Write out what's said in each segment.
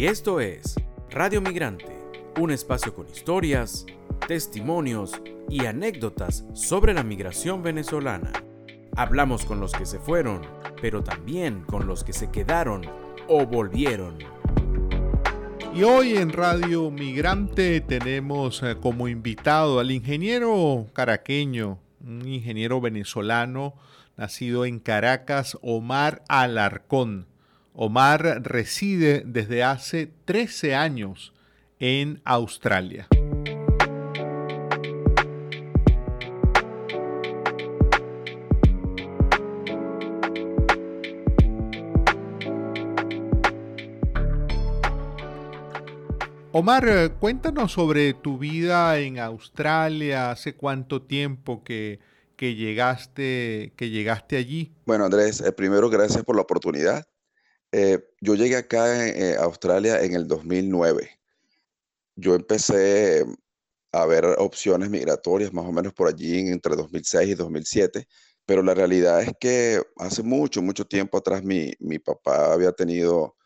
Y esto es Radio Migrante, un espacio con historias, testimonios y anécdotas sobre la migración venezolana. Hablamos con los que se fueron, pero también con los que se quedaron o volvieron. Y hoy en Radio Migrante tenemos eh, como invitado al ingeniero caraqueño, un ingeniero venezolano nacido en Caracas, Omar Alarcón. Omar reside desde hace 13 años en Australia. Omar, eh, cuéntanos sobre tu vida en Australia, hace cuánto tiempo que, llegaste, que llegaste allí. Bueno, Andrés, eh, primero gracias por la oportunidad. Eh, yo llegué acá a Australia en el 2009. Yo empecé a ver opciones migratorias más o menos por allí entre 2006 y 2007, pero la realidad es que hace mucho, mucho tiempo atrás mi, mi papá había tenido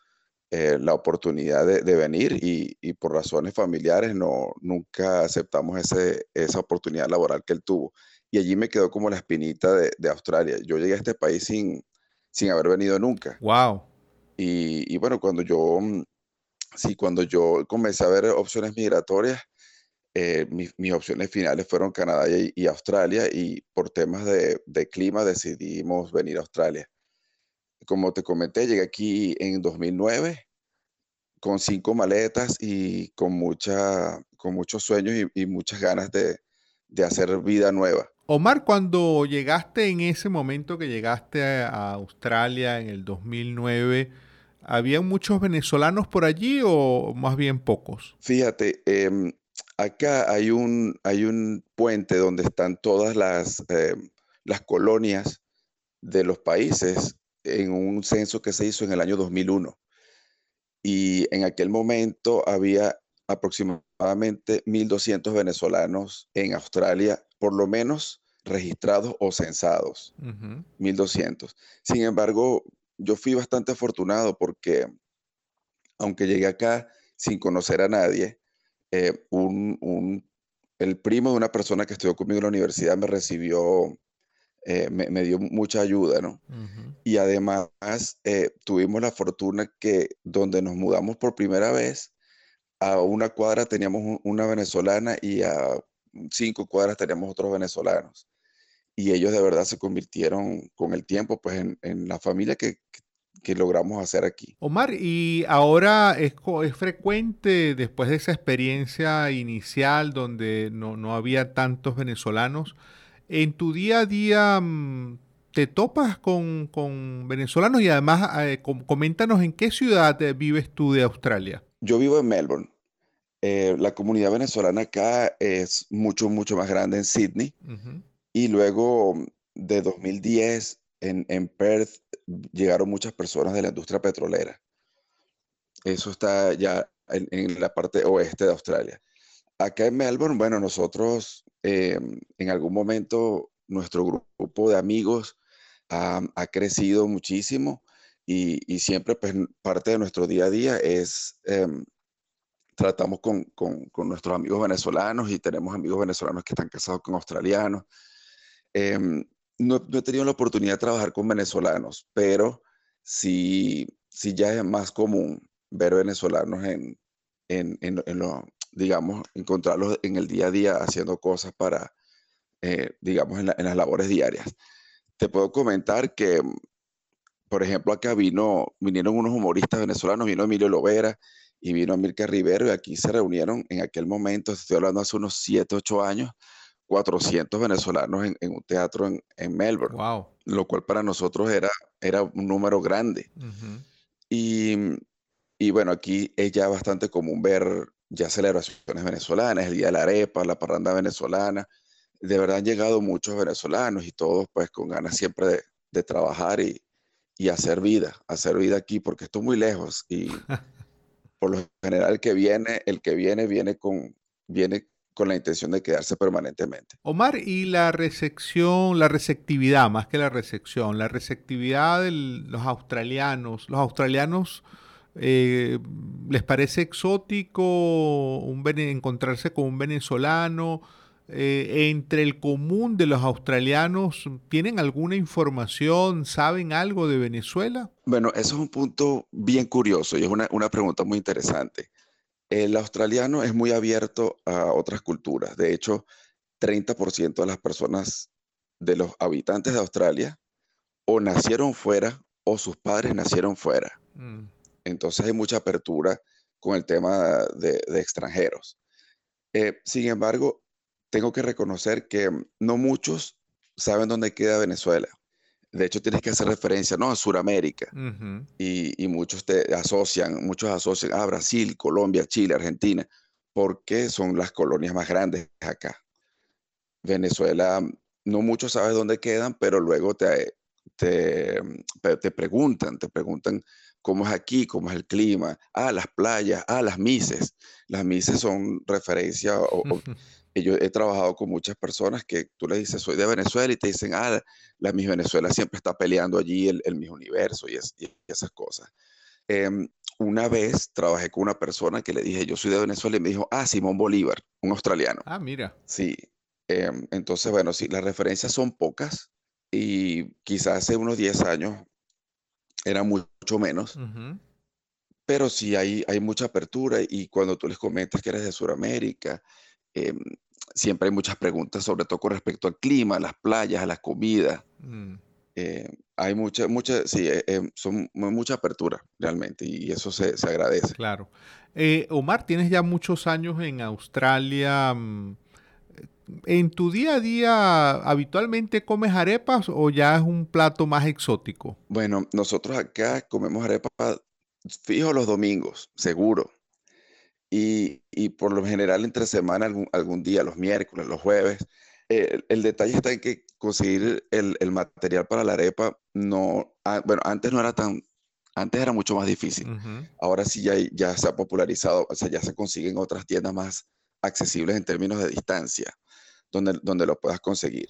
eh, la oportunidad de, venir y, por razones familiares no, nunca aceptamos ese, esa oportunidad laboral que él tuvo. Y allí me quedó como la espinita de, Australia. Yo llegué a este país sin, sin haber venido nunca. Wow. Y, bueno, cuando yo, mm, sí, cuando yo comencé a ver opciones migratorias, eh, mis, opciones finales fueron Canadá y, Australia y por temas de, de, clima decidimos venir a Australia. Como te comenté, llegué aquí en 2009 con cinco maletas y con, mucha, con muchos sueños y, muchas ganas de, hacer vida nueva. Omar, cuando llegaste en ese momento que llegaste a Australia en el 2009, ¿había muchos venezolanos por allí o más bien pocos? Fíjate, em, acá hay un, hay un puente donde están todas las, em, las colonias de los países en un censo que se hizo en el año 2001 y en aquel momento había aproximadamente 1.200 venezolanos en Australia, por lo menos registrados o censados. 1.200. Sin embargo, yo fui bastante afortunado porque, aunque llegué acá sin conocer a nadie, eh, el primo de una persona que estudió conmigo en la universidad me recibió eh, me, dio mucha ayuda, ¿no? Y además eh, tuvimos la fortuna que donde nos mudamos por primera vez, a una cuadra teníamos una venezolana y a cinco cuadras teníamos otros venezolanos. Y ellos de verdad se convirtieron con el tiempo pues en, la familia que, logramos hacer aquí. Omar, ¿y ahora es, es, frecuente después de esa experiencia inicial donde no, no había tantos venezolanos? en tu día a día mm, te topas con, venezolanos y además eh, coméntanos en qué ciudad eh, vives tú de Australia. Yo vivo en Melbourne. Eh, la comunidad venezolana acá es mucho, mucho más grande en Sydney. Y luego de 2010 en, en, Perth llegaron muchas personas de la industria petrolera. Eso está ya en, en la parte oeste de Australia. Acá en Melbourne, bueno, nosotros eh, en algún momento nuestro grupo de amigos ha, crecido muchísimo y, siempre pues, parte de nuestro día a día es, em, tratamos con, nuestros amigos venezolanos y tenemos amigos venezolanos que están casados con australianos. Em, no, he tenido la oportunidad de trabajar con venezolanos, pero sí, sí ya es más común ver venezolanos en, en, en, en, digamos, encontrarlos en el día a día haciendo cosas para, eh, digamos, en, las labores diarias. Te puedo comentar que, por ejemplo, acá vino, vinieron unos humoristas venezolanos, vino Emilio Lovera y vino Emilka Rivero y aquí se reunieron en aquel momento, estoy hablando hace unos 7, 8 años, 400 venezolanos en, un teatro en, Melbourne, wow. lo cual para nosotros era, era un número grande. y, y, bueno, aquí es ya bastante común ver ya celebraciones venezolanas, el Día de la Arepa, la parranda venezolana. De verdad han llegado muchos venezolanos y todos pues con ganas siempre de, trabajar y, hacer vida, hacer vida aquí, porque estoy muy lejos y por lo general el que viene, el que viene, viene con, viene con la intención de quedarse permanentemente. Omar, y la recepción, la receptividad, más que la recepción, la receptividad de los australianos, los australianos Eh, ¿Les parece exótico un, encontrarse con un venezolano? Eh, entre el común de los australianos, ¿tienen alguna información? ¿Saben algo de Venezuela? Bueno, eso es un punto bien curioso y es una, una pregunta muy interesante. El australiano es muy abierto a otras culturas. De hecho, 30% de las personas, de los habitantes de Australia, o nacieron fuera o sus padres nacieron fuera. Mm. Entonces hay mucha apertura con el tema de, extranjeros. Eh, sin embargo, tengo que reconocer que no muchos saben dónde queda Venezuela. De hecho, tienes que hacer referencia ¿no? a Sudamérica y, muchos te asocian, muchos asocian a Brasil, Colombia, Chile, Argentina, porque son las colonias más grandes acá. Venezuela, no muchos saben dónde quedan, pero luego te, te, te preguntan, te preguntan cómo es aquí, cómo es el clima, ah, las playas, ah, las mises. Las mises son referencia, o, yo he trabajado con muchas personas que tú le dices, soy de Venezuela, y te dicen, ah, la Miss Venezuela siempre está peleando allí el, el Miss Universo y, esas cosas. Em, una vez trabajé con una persona que le dije, yo soy de Venezuela, y me dijo, ah, Simón Bolívar, un australiano. Ah, mira. Sí. Em, entonces, bueno, sí, las referencias son pocas y quizás hace unos 10 años era mucho menos. Pero sí hay, hay mucha apertura y cuando tú les comentas que eres de Sudamérica, em, siempre hay muchas preguntas, sobre todo con respecto al clima, a las playas, a la comida. Mm. Eh, hay mucha, mucha, sí, eh, em, son mucha apertura realmente y eso se, se agradece. Claro. Eh, Omar, tienes ya muchos años en Australia. Mm, ¿En tu día a día habitualmente comes arepas o ya es un plato más exótico? Bueno, nosotros acá comemos arepas fijo los domingos, seguro. Y, por lo general entre semana, algún, día, los miércoles, los jueves. el detalle está en que conseguir el, material para la arepa no, bueno, antes no era tan, antes era mucho más difícil. Ahora sí ya, ya se ha popularizado, o sea, ya se consiguen otras tiendas más accesibles en términos de distancia donde, donde lo puedas conseguir.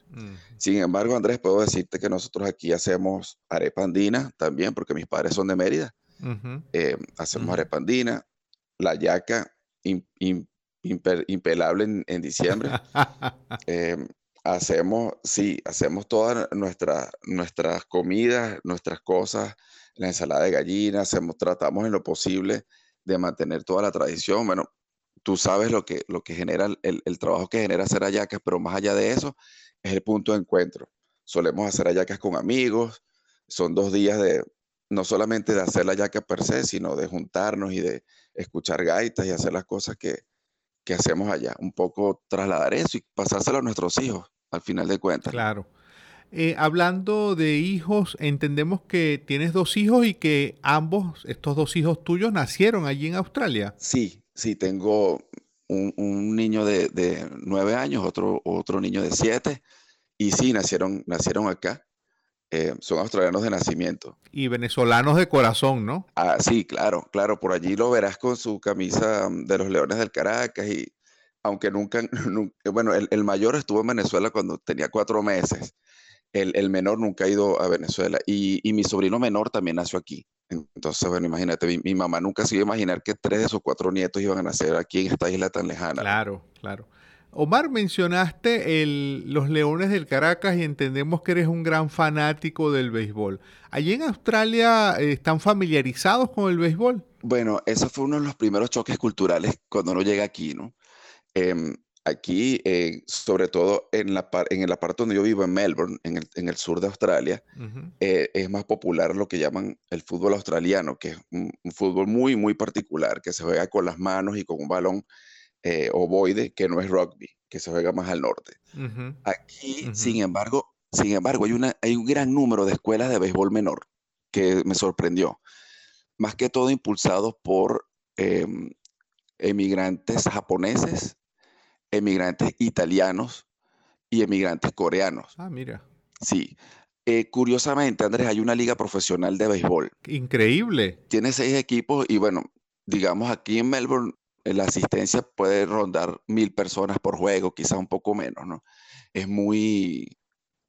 Sin embargo, Andrés, puedo decirte que nosotros aquí hacemos arepa andina también, porque mis padres son de Mérida. Eh, hacemos arepa andina, la yaca impelable en, diciembre. Em, hacemos, sí, hacemos todas nuestras nuestras comidas, nuestras cosas, la ensalada de gallina, hacemos, tratamos en lo posible de mantener toda la tradición. Bueno, tú sabes lo que, lo que genera, el, trabajo que genera hacer ayacas, pero más allá de eso, es el punto de encuentro. Solemos hacer ayacas con amigos, son dos días de, no solamente de hacer la yaca per se, sino de juntarnos y de escuchar gaitas y hacer las cosas que, hacemos allá. Un poco trasladar eso y pasárselo a nuestros hijos, al final de cuentas. Claro. Eh, hablando de hijos, entendemos que tienes dos hijos y que ambos, estos dos hijos tuyos, nacieron allí en Australia. Sí, Sí, tengo un, niño de, nueve años, otro, otro niño de siete, y sí, nacieron, nacieron acá. Eh, son australianos de nacimiento. Y venezolanos de corazón, ¿no? Ah, sí, claro, claro. Por allí lo verás con su camisa mm, de los Leones del Caracas y aunque nunca, bueno, el, mayor estuvo en Venezuela cuando tenía cuatro meses. El, menor nunca ha ido a Venezuela y, y mi sobrino menor también nació aquí. Entonces, bueno, imagínate, mi, mamá nunca se iba a imaginar que tres de sus cuatro nietos iban a nacer aquí en esta isla tan lejana. Claro, claro. Omar, mencionaste los Leones del Caracas y entendemos que eres un gran fanático del béisbol. ¿Allí en Australia eh, están familiarizados con el béisbol? Bueno, eso fue uno de los primeros choques culturales cuando uno llega aquí, ¿no? Em, Aquí, eh, sobre todo en la, en la parte donde yo vivo, en Melbourne, en el, en el sur de Australia, eh, es más popular lo que llaman el fútbol australiano, que es un, fútbol muy, muy particular, que se juega con las manos y con un balón eh, ovoide, que no es rugby, que se juega más al norte. Aquí, sin embargo, sin embargo hay, una, hay un gran número de escuelas de béisbol menor, que me sorprendió. Más que todo impulsados por em, emigrantes japoneses emigrantes italianos y emigrantes coreanos. Ah, mira. Sí. Eh, curiosamente, Andrés, hay una liga profesional de béisbol. Increíble. Tiene seis equipos y bueno, digamos aquí en Melbourne la asistencia puede rondar mil personas por juego, quizás un poco menos, ¿no? Es muy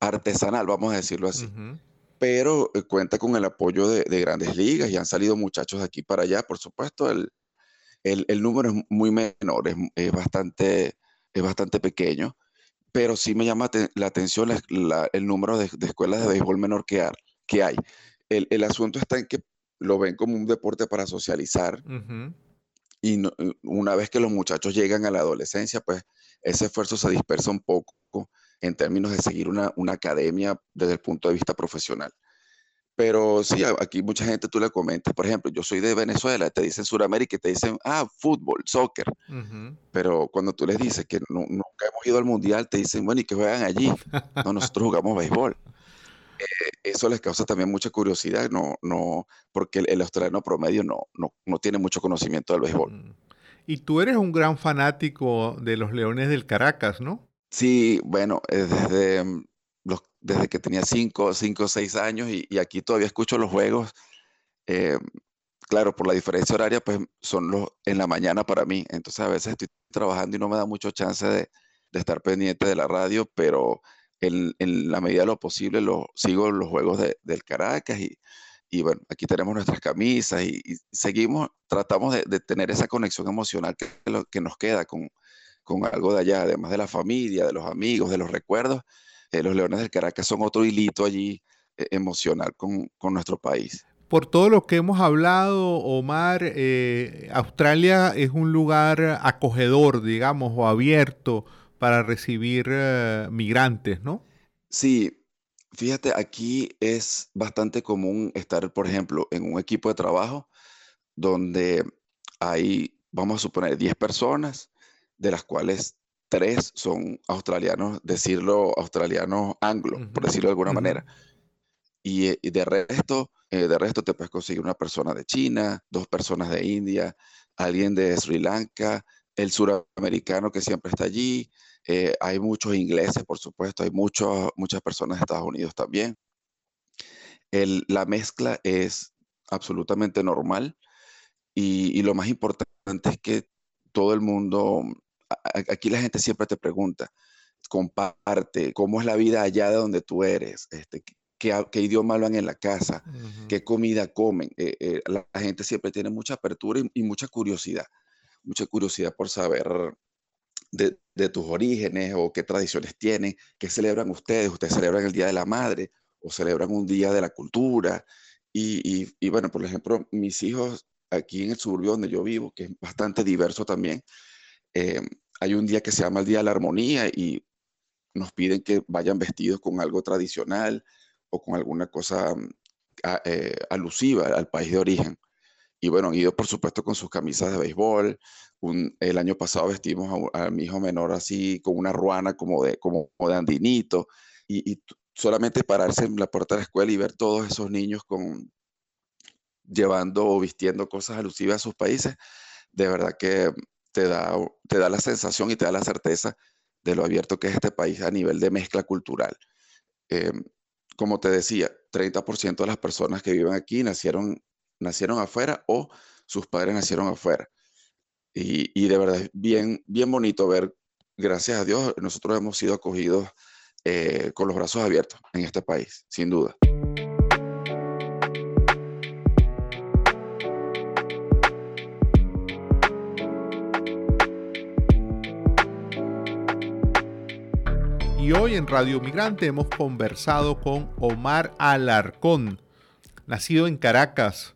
artesanal, vamos a decirlo así. pero eh, cuenta con el apoyo de, grandes ligas y han salido muchachos de aquí para allá. Por supuesto, el, el, número es muy menor, es, bastante, es bastante pequeño, pero sí me llama la atención el número de, escuelas de béisbol menor que, que hay. El, el, asunto está en que lo ven como un deporte para socializar. Y una vez que los muchachos llegan a la adolescencia, pues ese esfuerzo se dispersa un poco en términos de seguir una, una academia desde el punto de vista profesional. Pero sí, aquí mucha gente tú le comentas, por ejemplo, yo soy de Venezuela, te dicen Sudamérica y te dicen, ah, fútbol, soccer. Pero cuando tú les dices que nunca hemos ido al mundial, te dicen, bueno, ¿y que juegan allí? No, nosotros jugamos béisbol. Eh, eso les causa también mucha curiosidad, no, no, porque el, australiano promedio no, no, no, tiene mucho conocimiento del béisbol. Mm. Y tú eres un gran fanático de los Leones del Caracas, ¿no? Sí, bueno, eh, desde, mm, los, desde que tenía cinco, cinco o seis años y, aquí todavía escucho los juegos. Eh, claro, por la diferencia horaria, pues son los en la mañana para mí. Entonces a veces estoy trabajando y no me da mucho chance de, de estar pendiente de la radio, pero en, en, la medida de lo posible lo, sigo los juegos de, del Caracas y, y, bueno, aquí tenemos nuestras camisas y, seguimos, tratamos de, de, tener esa conexión emocional que, lo, que nos queda con, con algo de allá, además de la familia, de los amigos, de los recuerdos. Eh, los Leones del Caracas son otro hilito allí eh, emocional con, con, nuestro país. Por todo lo que hemos hablado, Omar, eh, Australia es un lugar acogedor, digamos, o abierto para recibir migrantes, ¿no? Sí, fíjate, aquí es bastante común estar, por ejemplo, en un equipo de trabajo donde hay, vamos a suponer, 10 personas, de las cuales tres son australianos, decirlo australianos anglo, por decirlo de alguna manera. Y, de resto, eh, de resto te puedes conseguir una persona de China, dos personas de India, alguien de Sri Lanka, el suramericano que siempre está allí. Eh, hay muchos ingleses, por supuesto, hay muchos, muchas personas de Estados Unidos también. la mezcla es absolutamente normal y, y, lo más importante es que todo el mundo aquí la gente siempre te pregunta, comparte, cómo es la vida allá de donde tú eres, este, qué, qué idioma hablan en la casa, qué comida comen. Eh, eh, la, gente siempre tiene mucha apertura y, mucha curiosidad, mucha curiosidad por saber de, tus orígenes o qué tradiciones tienen, qué celebran ustedes. Ustedes celebran el Día de la Madre o celebran un Día de la Cultura. Y, y bueno, por ejemplo, mis hijos aquí en el suburbio donde yo vivo, que es bastante diverso también, eh, hay un día que se llama el Día de la Armonía y nos piden que vayan vestidos con algo tradicional o con alguna cosa mm, eh, alusiva al país de origen. Y bueno, han ido por supuesto con sus camisas de béisbol. el año pasado vestimos a, mi hijo menor así con una ruana como de, como, de andinito. Y, y, solamente pararse en la puerta de la escuela y ver todos esos niños con, llevando o vistiendo cosas alusivas a sus países, de verdad que te da, te da la sensación y te da la certeza de lo abierto que es este país a nivel de mezcla cultural. Em, como te decía, 30% de las personas que viven aquí nacieron, nacieron afuera o sus padres nacieron afuera. Y, y de verdad es bien, bien bonito ver, gracias a Dios, nosotros hemos sido acogidos eh, con los brazos abiertos en este país, sin duda. Y hoy en Radio Migrante hemos conversado con Omar Alarcón, nacido en Caracas